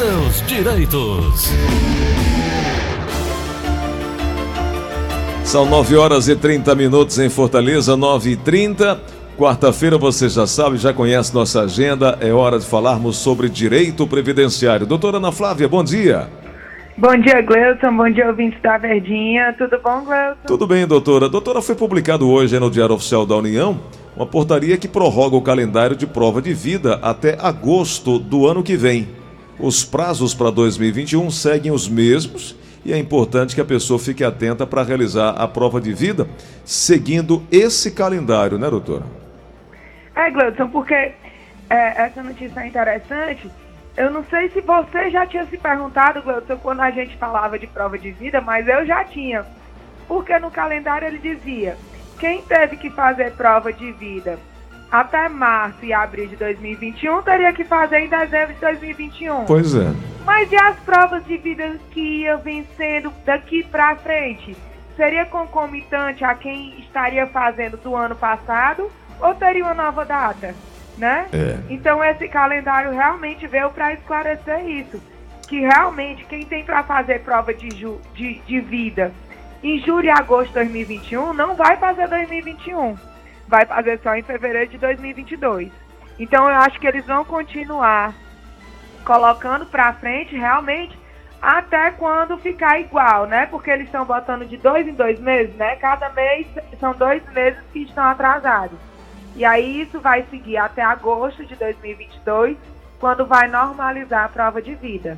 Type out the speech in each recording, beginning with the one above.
seus direitos. São 9 horas e 30 minutos em Fortaleza, 9 e 30. Quarta-feira, você já sabe, já conhece nossa agenda. É hora de falarmos sobre direito previdenciário. Doutora Ana Flávia, bom dia. Bom dia, Gleuton. Bom dia, ouvintes da Verdinha. Tudo bom, Gleuton? Tudo bem, doutora. Doutora, foi publicado hoje no Diário Oficial da União uma portaria que prorroga o calendário de prova de vida até agosto do ano que vem. Os prazos para 2021 seguem os mesmos e é importante que a pessoa fique atenta para realizar a prova de vida seguindo esse calendário, né, doutora? É, Gleudson, porque é, essa notícia é interessante. Eu não sei se você já tinha se perguntado, Gleudson, quando a gente falava de prova de vida, mas eu já tinha. Porque no calendário ele dizia: quem teve que fazer prova de vida até março e abril de 2021 teria que fazer em dezembro de 2021. Pois é. Mas e as provas de vida que iam vencendo daqui para frente? Seria concomitante a quem estaria fazendo do ano passado ou teria uma nova data? Né? É. Então esse calendário realmente veio para esclarecer isso. Que realmente quem tem para fazer prova de, de, de vida em julho e agosto de 2021 não vai fazer 2021 vai fazer só em fevereiro de 2022. Então eu acho que eles vão continuar colocando para frente realmente até quando ficar igual, né? Porque eles estão botando de dois em dois meses, né? Cada mês são dois meses que estão atrasados. E aí isso vai seguir até agosto de 2022, quando vai normalizar a prova de vida.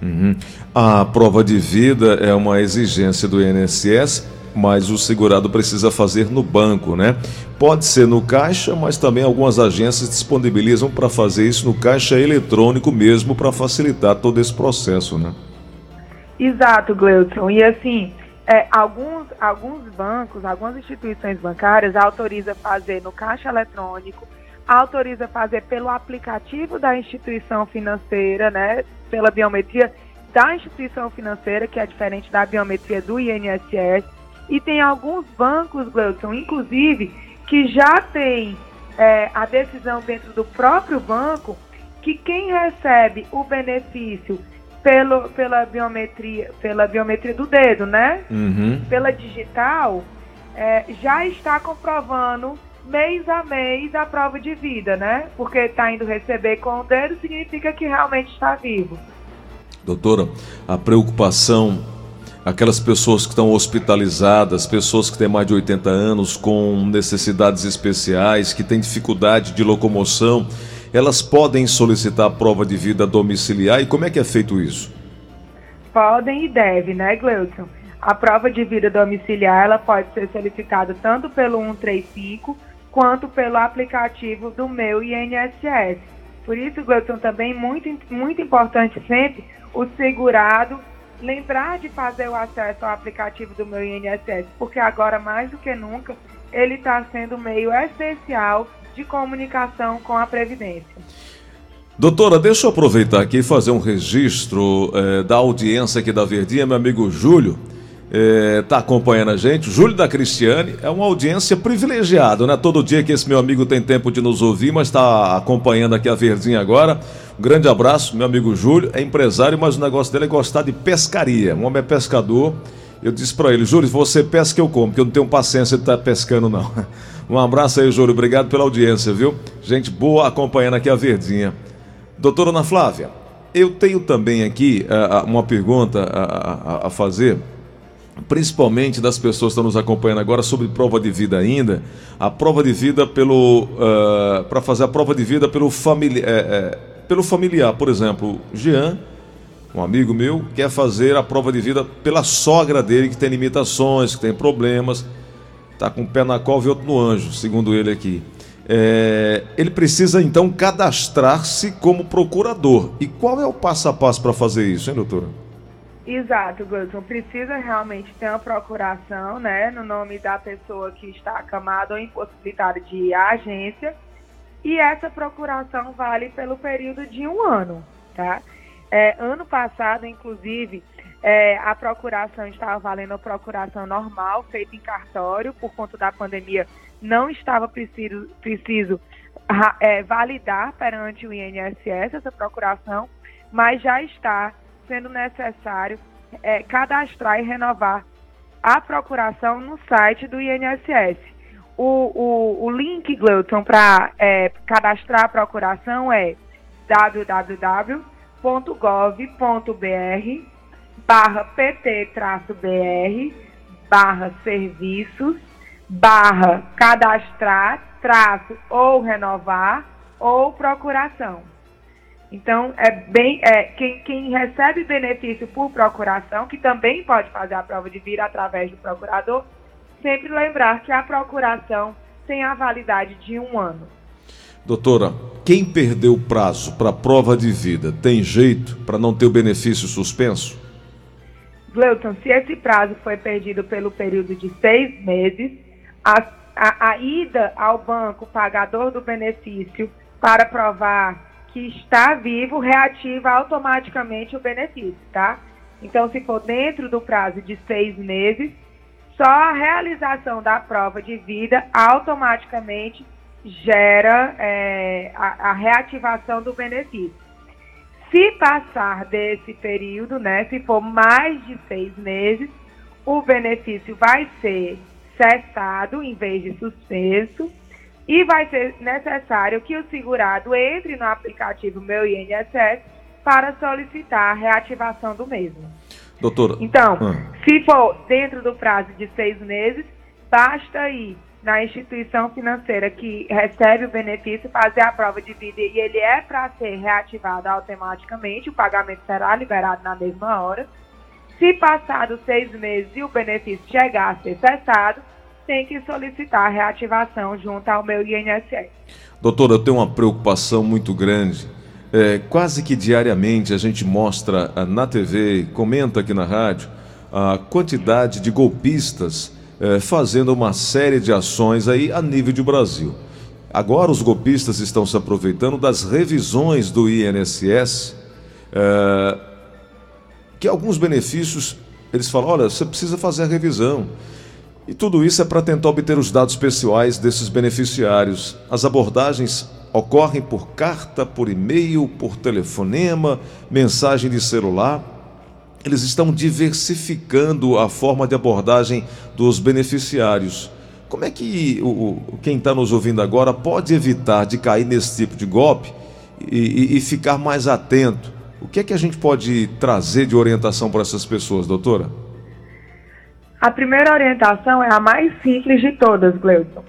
Uhum. A prova de vida é uma exigência do INSS mas o segurado precisa fazer no banco, né? Pode ser no caixa, mas também algumas agências disponibilizam para fazer isso no caixa eletrônico mesmo para facilitar todo esse processo, né? Exato, Gleudson. E assim, é, alguns, alguns bancos, algumas instituições bancárias autorizam fazer no caixa eletrônico, autoriza fazer pelo aplicativo da instituição financeira, né? Pela biometria da instituição financeira, que é diferente da biometria do INSS e tem alguns bancos, Gleudson, inclusive, que já tem é, a decisão dentro do próprio banco que quem recebe o benefício pelo, pela biometria, pela biometria do dedo, né? Uhum. Pela digital, é, já está comprovando mês a mês a prova de vida, né? Porque está indo receber com o dedo significa que realmente está vivo. Doutora, a preocupação aquelas pessoas que estão hospitalizadas, pessoas que têm mais de 80 anos, com necessidades especiais, que têm dificuldade de locomoção, elas podem solicitar a prova de vida domiciliar e como é que é feito isso? Podem e devem, né, Gleudson? A prova de vida domiciliar ela pode ser solicitada tanto pelo 135 quanto pelo aplicativo do meu INSS. Por isso, Gleudson, também muito, muito importante sempre o segurado lembrar de fazer o acesso ao aplicativo do meu INSS, porque agora mais do que nunca ele está sendo meio essencial de comunicação com a Previdência. Doutora, deixa eu aproveitar aqui e fazer um registro eh, da audiência aqui da Verdinha, meu amigo Júlio está é, acompanhando a gente. Júlio da Cristiane é uma audiência privilegiada, né? Todo dia que esse meu amigo tem tempo de nos ouvir, mas está acompanhando aqui a Verdinha agora. Um grande abraço, meu amigo Júlio. É empresário, mas o negócio dele é gostar de pescaria. Um homem é pescador. Eu disse para ele, Júlio, você pesca eu como, porque eu não tenho paciência de estar tá pescando, não. Um abraço aí, Júlio. Obrigado pela audiência, viu? Gente boa acompanhando aqui a Verdinha. Doutora Ana Flávia, eu tenho também aqui uh, uma pergunta a, a, a fazer principalmente das pessoas que estão nos acompanhando agora sobre prova de vida ainda, a prova de vida pelo uh, ah, para fazer a prova de vida pelo, famili é, é, pelo familiar, por exemplo, Jean, um amigo meu, quer fazer a prova de vida pela sogra dele que tem limitações, que tem problemas, está com um pé na cova e outro no anjo, segundo ele aqui. É, ele precisa então cadastrar-se como procurador. E qual é o passo a passo para fazer isso, hein, doutora? Exato, Gilson. Precisa realmente ter uma procuração, né, no nome da pessoa que está acamada ou impossibilitada de ir à agência. E essa procuração vale pelo período de um ano, tá? É, ano passado, inclusive, é, a procuração estava valendo a procuração normal, feita em cartório, por conta da pandemia, não estava preciso, preciso é, validar perante o INSS essa procuração, mas já está sendo necessário é, cadastrar e renovar a procuração no site do INSS. O, o, o link, Gleuton, para é, cadastrar a procuração é www.gov.br barra pt-br barra serviços barra cadastrar traço ou renovar ou procuração. Então, é bem. É, quem, quem recebe benefício por procuração, que também pode fazer a prova de vida através do procurador, sempre lembrar que a procuração tem a validade de um ano. Doutora, quem perdeu o prazo para a prova de vida tem jeito para não ter o benefício suspenso? Gleuton, se esse prazo foi perdido pelo período de seis meses, a, a, a ida ao banco pagador do benefício para provar que está vivo reativa automaticamente o benefício, tá? Então, se for dentro do prazo de seis meses, só a realização da prova de vida automaticamente gera é, a, a, reativação do benefício. Se passar desse período, né, se for mais de seis meses, o benefício vai ser cessado em vez de suspenso e vai ser necessário que o segurado entre no aplicativo Meu INSS para solicitar a reativação do mesmo. Doutora. Então, ah. se for dentro do prazo de seis meses, basta ir na instituição financeira que recebe o benefício fazer a prova de vida e ele é para ser reativado automaticamente, o pagamento será liberado na mesma hora. Se passar dos seis meses e o benefício chegar a ser cessado, tem que solicitar a reativação junto ao meu INSS. Doutora, eu tenho uma preocupação muito grande. É, quase que diariamente a gente mostra ah, na TV, comenta aqui na rádio, a quantidade de golpistas é, fazendo uma série de ações aí a nível de Brasil. Agora os golpistas estão se aproveitando das revisões do INSS, é, que alguns benefícios eles falam, olha, você precisa fazer a revisão. E tudo isso é para tentar obter os dados pessoais desses beneficiários. As abordagens ocorrem por carta, por e-mail, por telefonema, mensagem de celular. Eles estão diversificando a forma de abordagem dos beneficiários. Como é que o, quem está nos ouvindo agora pode evitar de cair nesse tipo de golpe e, e, e ficar mais atento? O que é que a gente pode trazer de orientação para essas pessoas, doutora? A primeira orientação é a mais simples de todas, Gleuton.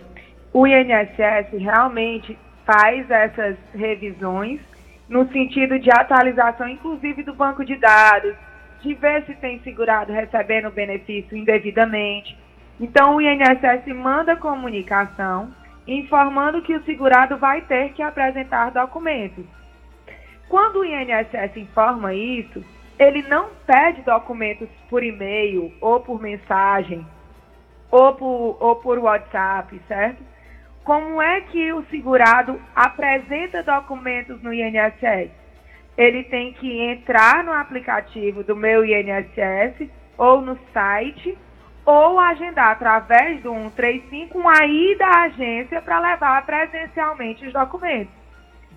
O INSS realmente faz essas revisões no sentido de atualização, inclusive do banco de dados, de ver se tem segurado recebendo benefício indevidamente. Então, o INSS manda comunicação informando que o segurado vai ter que apresentar documentos. Quando o INSS informa isso, ele não pede documentos por e-mail ou por mensagem ou por, ou por WhatsApp, certo? Como é que o segurado apresenta documentos no INSS? Ele tem que entrar no aplicativo do meu INSS ou no site ou agendar através do 135 uma ida à agência para levar presencialmente os documentos.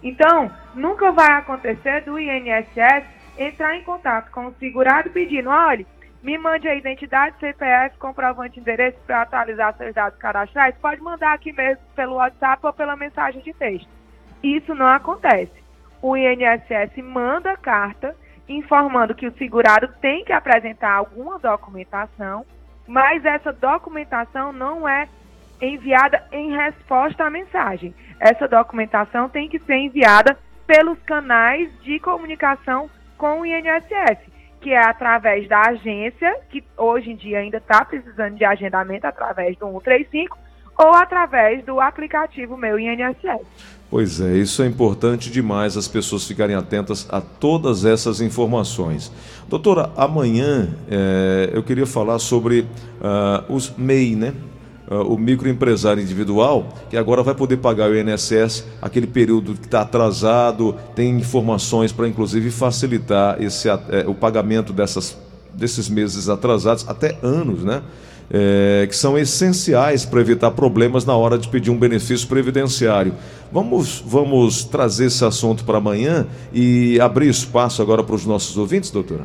Então, nunca vai acontecer do INSS entrar em contato com o segurado pedindo, olha, me mande a identidade, CPF, comprovante de endereço para atualizar seus dados cadastrais, pode mandar aqui mesmo pelo WhatsApp ou pela mensagem de texto. Isso não acontece. O INSS manda carta informando que o segurado tem que apresentar alguma documentação, mas essa documentação não é enviada em resposta à mensagem. Essa documentação tem que ser enviada pelos canais de comunicação com o INSS, que é através da agência, que hoje em dia ainda está precisando de agendamento através do 135, ou através do aplicativo Meu INSS. Pois é, isso é importante demais as pessoas ficarem atentas a todas essas informações. Doutora, amanhã é, eu queria falar sobre uh, os MEI, né? Uh, o microempresário individual, que agora vai poder pagar o INSS aquele período que está atrasado, tem informações para inclusive facilitar esse, uh, o pagamento dessas, desses meses atrasados, até anos, né? é, que são essenciais para evitar problemas na hora de pedir um benefício previdenciário. Vamos, vamos trazer esse assunto para amanhã e abrir espaço agora para os nossos ouvintes, doutora?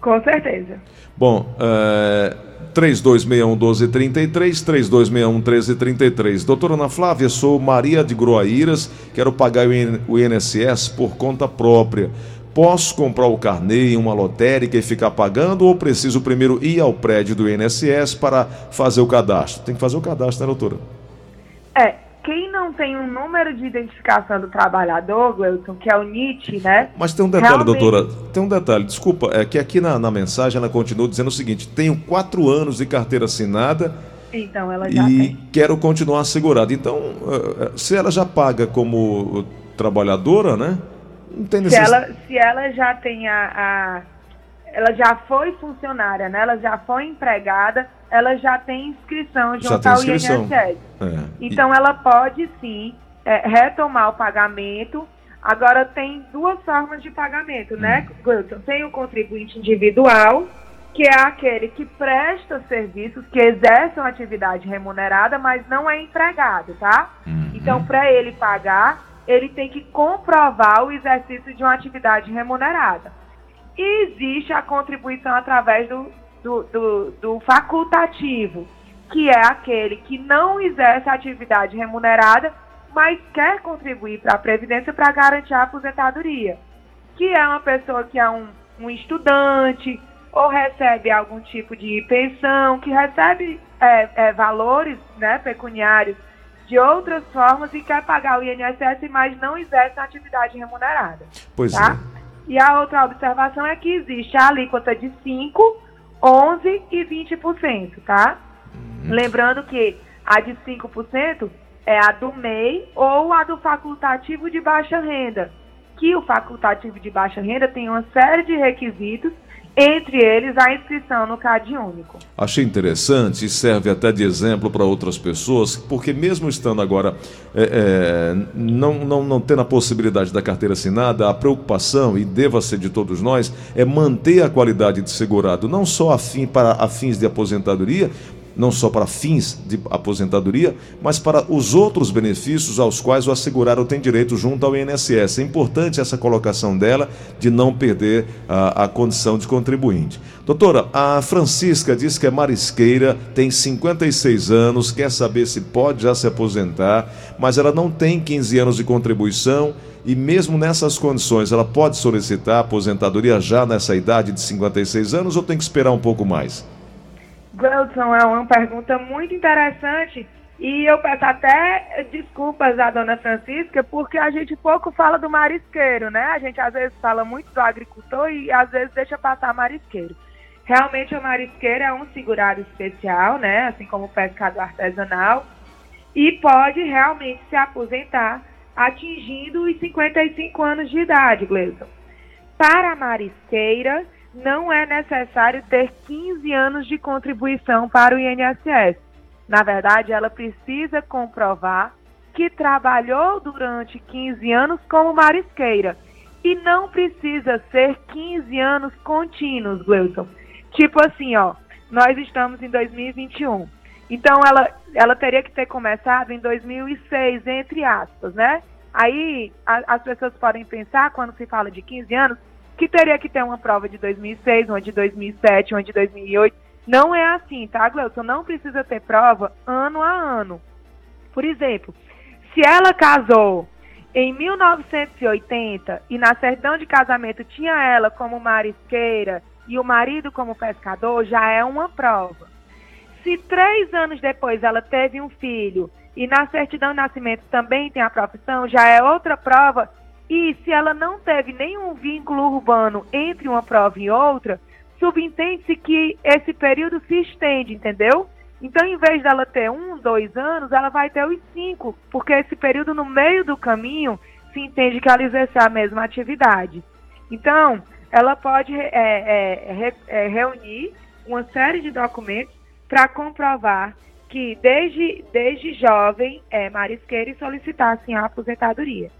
Com certeza. Bom, é, 3261-1233, 3261-1333. Doutora Ana Flávia, sou Maria de Groaíras, quero pagar o INSS por conta própria. Posso comprar o carnê em uma lotérica e ficar pagando ou preciso primeiro ir ao prédio do INSS para fazer o cadastro? Tem que fazer o cadastro, né, doutora? É, quem não tem um número de identificação do trabalhador, Gleuton, que é o NIT, né? Mas tem um detalhe, Realmente... doutora, tem um detalhe, desculpa, é que aqui na, na mensagem ela continua dizendo o seguinte: tenho quatro anos de carteira assinada. Então, ela já e tem. quero continuar segurada. Então, eh, eh, se ela já paga como trabalhadora, né? Não tem necessidade. Se ela, se ela já tem a, a, Ela já foi funcionária, né? Ela já foi empregada, ela já tem inscrição junto ao INSS. É. Então e... ela pode sim é, retomar o pagamento. Agora tem duas formas de pagamento, né, hum. Gleuton? Tem o contribuinte individual, que é aquele que presta serviços, que exerce uma atividade remunerada, mas não é empregado, tá? Uhum. Então, para ele pagar, ele tem que comprovar o exercício de uma atividade remunerada. E existe a contribuição através do, do, do, do facultativo, que é aquele que não exerce atividade remunerada, mas quer contribuir para a Previdência para garantir a aposentadoria. Que é uma pessoa que é um, um estudante, ou recebe algum tipo de pensão, que recebe é, é, valores né, pecuniários de outras formas e quer pagar o INSS, mas não exerce a atividade remunerada. Pois tá? é. E a outra observação é que existe a alíquota de 5, 11 e 20%, tá? Uhum. Lembrando que a de 5% é a do MEI ou a do facultativo de baixa renda, que o facultativo de baixa renda tem uma série de requisitos entre eles a inscrição no CAD único. Achei interessante e serve até de exemplo para outras pessoas, porque mesmo estando agora é, é, não, não, não tendo a possibilidade da carteira assinada, a preocupação, e deva ser de todos nós, é manter a qualidade de segurado, não só a fim, para a fins de aposentadoria, não só para fins de aposentadoria, mas para os outros benefícios aos quais o assegurado tem direito junto ao INSS. É importante essa colocação dela de não perder a, a condição de contribuinte. Doutora, a Francisca diz que é marisqueira, tem 56 anos, quer saber se pode já se aposentar, mas ela não tem 15 anos de contribuição e mesmo nessas condições ela pode solicitar aposentadoria já nessa idade de 56 anos ou tem que esperar um pouco mais? Gleudson, é uma pergunta muito interessante e eu peço até desculpas à dona Francisca, porque a gente pouco fala do marisqueiro, né? A gente às vezes fala muito do agricultor e às vezes deixa passar marisqueiro. Realmente o marisqueiro é um segurado especial, né? Assim como o pescado artesanal, e pode realmente se aposentar atingindo os 55 anos de idade, Gleison. Para a marisqueira, não é necessário ter 15 anos de contribuição para o INSS. Na verdade, ela precisa comprovar que trabalhou durante 15 anos como marisqueira. E não precisa ser 15 anos contínuos, Gleuson. Tipo assim, ó, nós estamos em 2021. Então ela, ela teria que ter começado em 2006, entre aspas, né? Aí a, as pessoas podem pensar, quando se fala de 15 anos, que teria que ter uma prova de 2006, uma de 2007, uma de 2008. Não é assim, tá, Gleuton? Não precisa ter prova ano a ano. Por exemplo, se ela casou em 1980 e na certidão de casamento tinha ela como marisqueira e o marido como pescador, já é uma prova. Se três anos depois ela teve um filho e na certidão de nascimento também tem a profissão, já é outra prova e se ela não teve nenhum vínculo urbano entre uma prova e outra, subentende-se que esse período se estende, entendeu? Então, em vez dela ter um, dois anos, ela vai ter os cinco, porque esse período no meio do caminho se entende que ela exerce a mesma atividade. Então, ela pode é, é, é, reunir uma série de documentos para comprovar que desde, desde jovem é marisqueira e solicitar assim, a aposentadoria.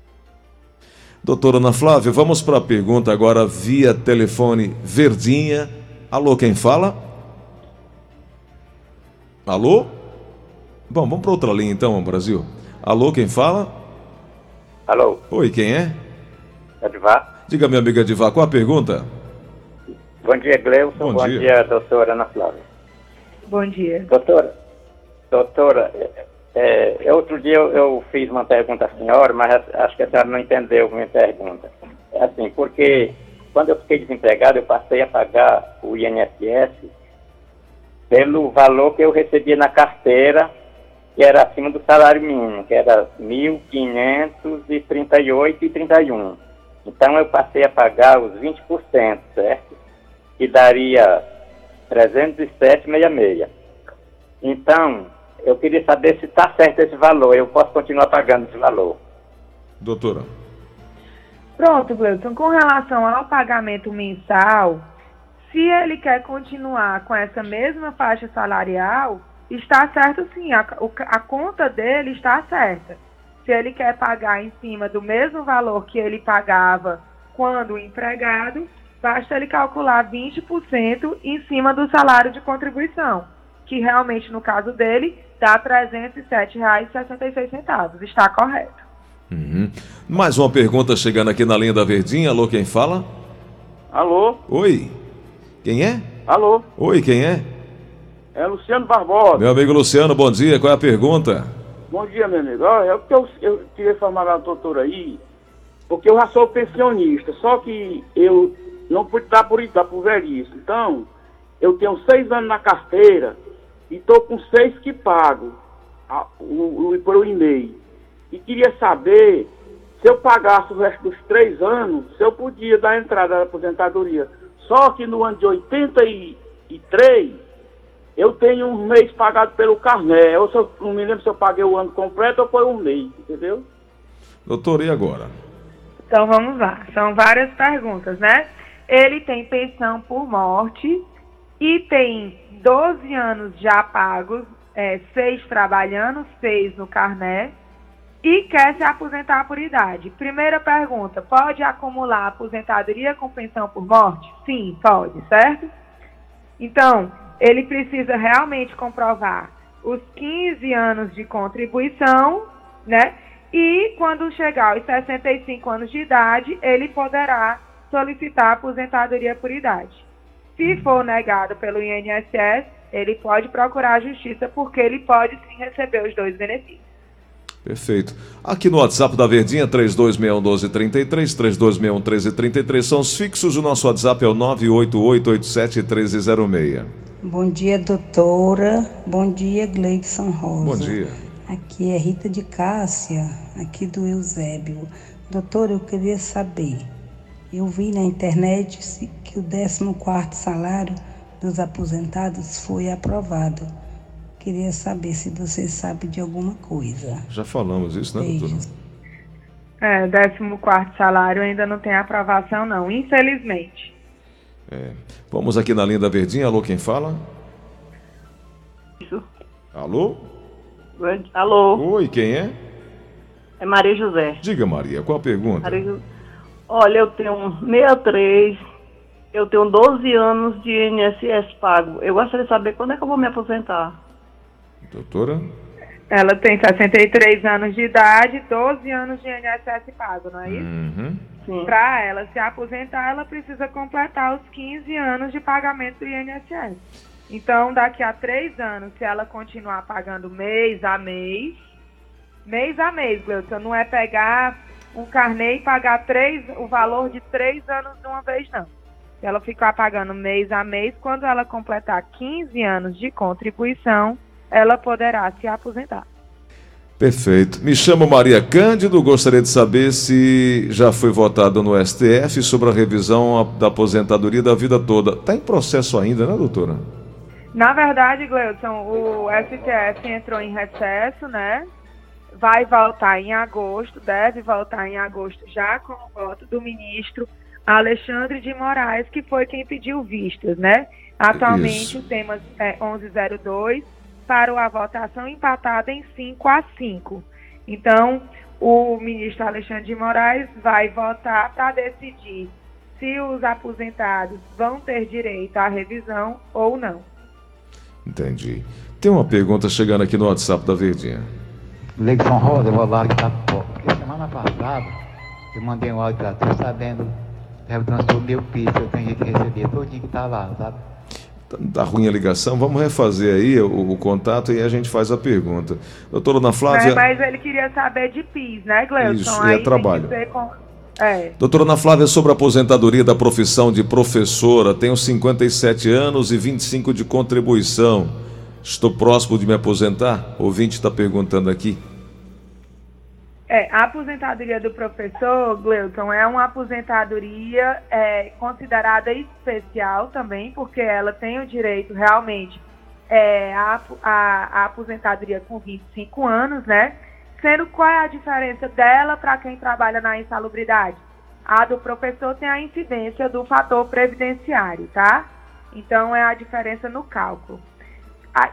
Doutora Ana Flávia, vamos para a pergunta agora via telefone Verdinha. Alô, quem fala? Alô? Bom, vamos para outra linha então, Brasil. Alô, quem fala? Alô, Oi, quem é? Edvar. Diga, minha amiga Diva, qual a pergunta? Bom dia, Gleuson. Bom Bom, dia. dia. doutora Ana Flávia. Bom dia. Doutora, doutora, é, outro dia eu, eu fiz uma pergunta à senhora, mas acho que a senhora não entendeu minha pergunta. É assim, porque quando eu fiquei desempregado, eu passei a pagar o INSS pelo valor que eu recebia na carteira, que era acima do salário mínimo, que era R$ 1.538,31. Então eu passei a pagar os 20%, certo? Que daria 307,66. Então, eu queria saber se está certo esse valor, eu posso continuar pagando esse valor. Doutora. Pronto, Gleuton, com relação ao pagamento mensal, se ele quer continuar com essa mesma faixa salarial, está certo sim, a, a conta dele está certa. Se ele quer pagar em cima do mesmo valor que ele pagava quando empregado, basta ele calcular 20% em cima do salário de contribuição, que realmente no caso dele dá R$ 307,66. Está correto. Uhum. Mais uma pergunta chegando aqui na linha da Verdinha. Alô, quem fala? Alô, Oi. Quem é? alô, Oi, quem é? é Luciano Barbosa. Meu amigo Luciano, bom dia. Qual é a pergunta? Bom dia, meu amigo. Olha, é porque eu, eu queria informar a doutora aí, porque eu já sou pensionista, só que eu não pude dar por dar por velhice. Então, eu tenho seis anos na carteira e estou com seis que pago a- o, o, por um e-mail. E queria saber se eu pagasse o resto dos três anos, se eu podia dar entrada na aposentadoria. Só que no ano de 83, eu tenho um mês pagado pelo carné. Eu só, não me lembro se eu paguei o ano completo ou foi um mês, entendeu? Doutor, e agora? Então vamos lá, são várias perguntas, né? Ele tem pensão por morte e tem 12 anos já pagos, é, seis trabalhando, seis no carné, e quer se aposentar por idade. Primeira pergunta: pode acumular aposentadoria com pensão por morte? Sim, pode, certo? Então, ele precisa realmente comprovar os 15 anos de contribuição, né? E quando chegar aos 65 anos de idade, ele poderá solicitar aposentadoria por idade. Se for negado pelo INSS, ele pode procurar a justiça porque ele pode sim receber os dois benefícios. Perfeito. Aqui no WhatsApp da Verdinha, 3261-1233, 3261-1333 são os fixos. O nosso WhatsApp é o 98887-1306. Bom dia, doutora. Bom dia, Gleidson Rosa. Bom dia. Aqui é Rita de Cássia, aqui do Eusébio. Doutora, eu queria saber. Eu vi na internet se- que o 14º salário dos aposentados foi aprovado. Queria saber se você sabe de alguma coisa. Já falamos isso, né, doutora? Beijos. É, 14 salário ainda não tem aprovação, não, infelizmente. É. Vamos aqui na linha da Verdinha. Alô, quem fala? Isso. Alô? Alô, Oi, quem é? é Maria José. Diga, Maria, qual a pergunta? Maria Ju- Olha, eu tenho 63, eu tenho 12 anos de INSS pago. Eu gostaria de saber quando é que eu vou me aposentar. Doutora? Ela tem 63 anos de idade, 12 anos de INSS pago, não é isso? Uhum. Para ela se aposentar, ela precisa completar os 15 anos de pagamento do INSS. Então, daqui a três anos, se ela continuar pagando mês a mês, mês a mês, Gleuton, não é pegar um carnê e pagar três, o valor de três anos de uma vez, não. Ela ficar pagando mês a mês, quando ela completar 15 anos de contribuição, ela poderá se aposentar. Perfeito. Me chamo Maria Cândido. Gostaria de saber se já foi votado no STF sobre a revisão da aposentadoria da vida toda. Está em processo ainda, né, doutora? Na verdade, Gleudson, o STF entrou em recesso, né? Vai voltar em agosto, deve voltar em agosto já com o voto do ministro Alexandre de Moraes, que foi quem pediu vistas, né? Atualmente Isso. o tema é 1102 para a votação empatada em 5 a 5. Então, o ministro Alexandre de Moraes vai votar para decidir se os aposentados vão ter direito à revisão ou não. Entendi. Tem uma pergunta chegando aqui no WhatsApp da Verdinha. Leison Rosa, eu vou lá que tá Porque semana passada eu mandei um áudio pra tu sabendo que eu transformei o piso, eu tenho que receber todinho que tá lá, sabe? Tá, tá ruim a ligação, vamos refazer aí o, o, contato e a gente faz a pergunta. Doutora Ana Flávia. É, mas ele queria saber de PIS, né, Gleison? Isso, é trabalho. Com... É. Doutora Ana Flávia, sobre a aposentadoria da profissão de professora, tenho 57 anos e 25 de contribuição. Estou próximo de me aposentar? O ouvinte está perguntando aqui. É, a aposentadoria do professor, Gleuton, é uma aposentadoria é, considerada especial também, porque ela tem o direito realmente é, a, a, a, aposentadoria com 25 anos, né? Sendo qual é a diferença dela para quem trabalha na insalubridade? A do professor tem a incidência do fator previdenciário, tá? Então é a diferença no cálculo.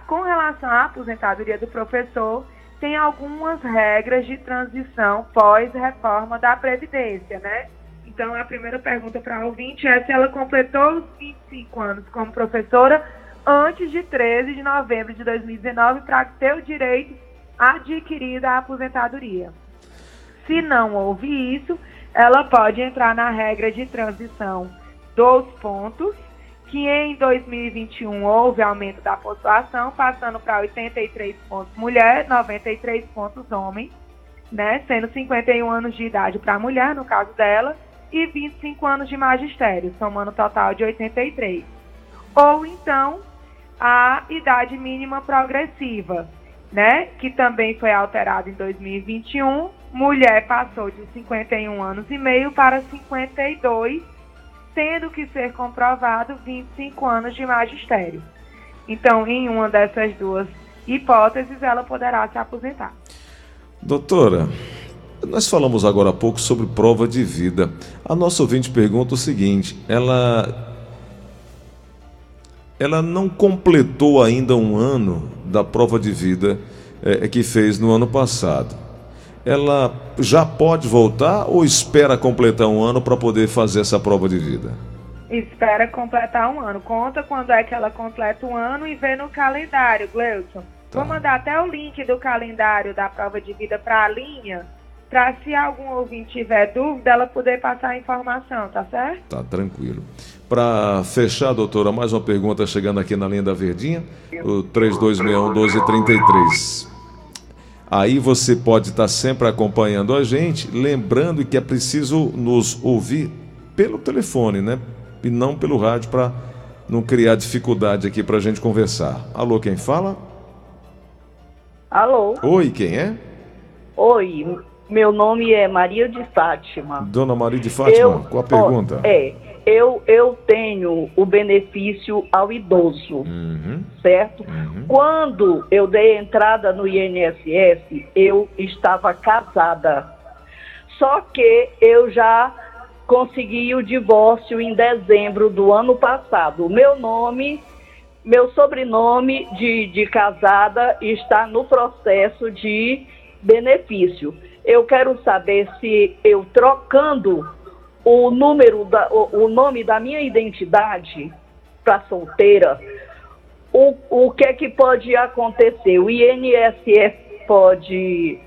Com relação à aposentadoria do professor, tem algumas regras de transição pós-reforma da Previdência, né? Então, a primeira pergunta para a ouvinte é se ela completou os 25 anos como professora antes de 13 de novembro de 2019 para ter o direito adquirido à aposentadoria. Se não houve isso, ela pode entrar na regra de transição dos pontos que em 2021 houve aumento da pontuação, passando para 83 pontos mulher, 93 pontos homem, né, sendo 51 anos de idade para a mulher, no caso dela, e 25 anos de magistério, somando um total de 83. Ou então a idade mínima progressiva, né, que também foi alterada em 2021, mulher passou de 51 anos e meio para 52 tendo que ser comprovado 25 anos de magistério. Então, em uma dessas duas hipóteses, ela poderá se aposentar. Doutora, nós falamos agora há pouco sobre prova de vida. A nossa ouvinte pergunta o seguinte: ela ela não completou ainda um ano da prova de vida é, que fez no ano passado ela já pode voltar ou espera completar um ano para poder fazer essa prova de vida? Espera completar um ano. Conta quando é que ela completa um ano e vê no calendário, Gleuton. Tá. Vou mandar até o link do calendário da prova de vida para a linha, para se algum ouvinte tiver dúvida, ela poder passar a informação, tá certo? Tá, tranquilo. Para fechar, doutora, mais uma pergunta chegando aqui na linha da Verdinha, o 3261 1233. Aí você pode estar sempre acompanhando a gente, lembrando que é preciso nos ouvir pelo telefone, né? E não pelo rádio para não criar dificuldade aqui para a gente conversar. Alô, quem fala? Alô. Oi, quem é? Oi, meu nome é Maria de Fátima. Dona Maria de Fátima, eu, qual a pergunta? Ó, é, eu, eu tenho o benefício ao idoso, uhum. certo? Uhum. Quando eu dei entrada no INSS, eu estava casada. Só que eu já consegui o divórcio em dezembro do ano passado. O meu nome, meu sobrenome de, de casada está no processo de benefício. Eu quero saber se eu trocando o número, da, o, o nome da minha identidade para solteira, o, o que é que pode acontecer? O INSS pode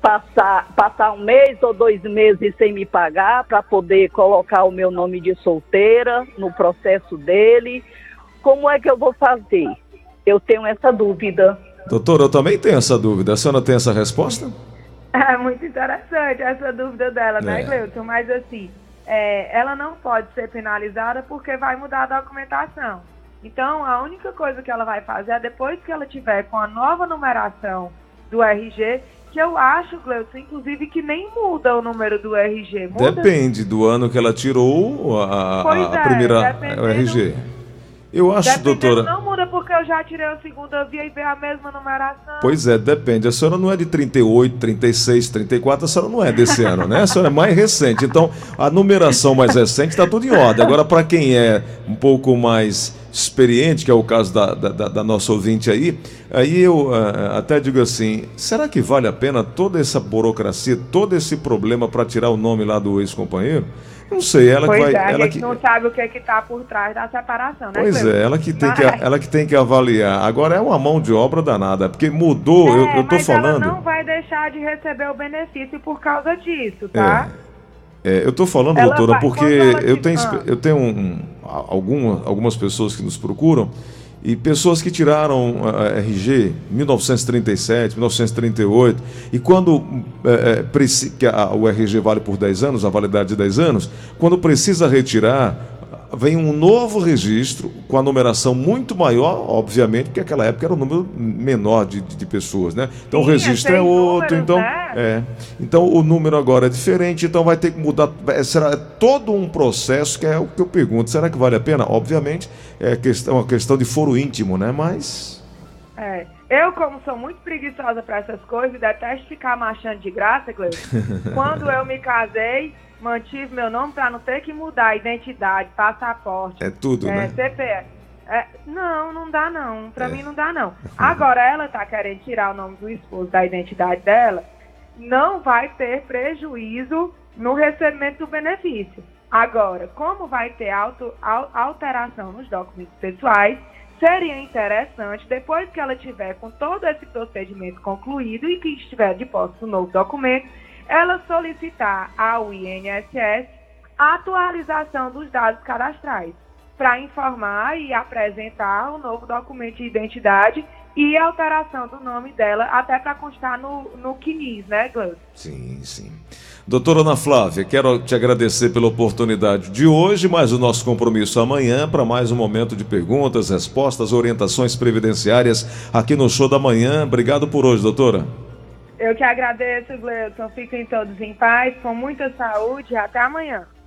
passar, passar um mês ou dois meses sem me pagar para poder colocar o meu nome de solteira no processo dele. Como é que eu vou fazer? Eu tenho essa dúvida. Doutora, eu também tenho essa dúvida. A senhora tem essa resposta? É muito interessante essa dúvida dela, né, é. Mas assim, é, ela não pode ser penalizada porque vai mudar a documentação. Então, a única coisa que ela vai fazer é depois que ela tiver com a nova numeração do RG, que eu acho, Gleuton, inclusive, que nem muda o número do RG. Muda... Depende do ano que ela tirou a, a, a é, primeira RG. Eu acho, doutora. Não muda porque eu já tirei a segunda via e veio a mesma numeração. Pois é, depende. A senhora não é de 38, 36, 34, a senhora não é desse ano, né? A senhora é mais recente. Então, a numeração mais recente está tudo em ordem. Agora, para quem é um pouco mais experiente, que é o caso da, da, da nossa ouvinte aí, aí eu uh, até digo assim: será que vale a pena toda essa burocracia, todo esse problema para tirar o nome lá do ex-companheiro? Não sei, ela pois que vai. É, a ela gente que... não sabe o que é está por trás da separação, né? Pois é, ela que, tem mas... que, ela que tem que avaliar. Agora é uma mão de obra danada, porque mudou, é, eu, eu tô mas falando. Ela não vai deixar de receber o benefício por causa disso, tá? É, é eu tô falando, ela doutora, porque eu tenho, eu tenho um, um, alguma, algumas pessoas que nos procuram e pessoas que tiraram a RG 1937, 1938, e quando é, é, o RG vale por 10 anos, a validade de 10 anos, quando precisa retirar, vem um novo registro com a numeração muito maior, obviamente, porque naquela época era um número menor de, de, de pessoas, né? Então Sim, o registro é, outro, números, então né? é. Então o número agora é diferente, então vai ter que mudar, será todo um processo que é o que eu pergunto, será que vale a pena? Obviamente é questão, uma questão de foro íntimo, né? Mas é. Eu, como sou muito preguiçosa para essas coisas, detesto ficar marchando de graça, Cleiton. Quando eu me casei, mantive meu nome para não ter que mudar identidade, passaporte. É tudo, é, né? CPF. É, não, não dá não. Para é. mim não dá não. Agora ela tá querendo tirar o nome do esposo da identidade dela, não vai ter prejuízo no recebimento do benefício. Agora, como vai ter auto, alteração nos documentos pessoais, seria interessante, depois que ela tiver com todo esse procedimento concluído e que estiver de posse do novo documento, ela solicitar ao INSS a atualização dos dados cadastrais para informar e apresentar o novo documento de identidade e alteração do nome dela, até para constar no, no CNIS, né, Gleus? Sim, sim. Doutora Ana Flávia, quero te agradecer pela oportunidade de hoje, mais o nosso compromisso amanhã para mais um momento de perguntas, respostas, orientações previdenciárias aqui no Show da Manhã. Obrigado por hoje, doutora. Eu que agradeço, Gleuton. Fiquem todos em paz, com muita saúde até amanhã.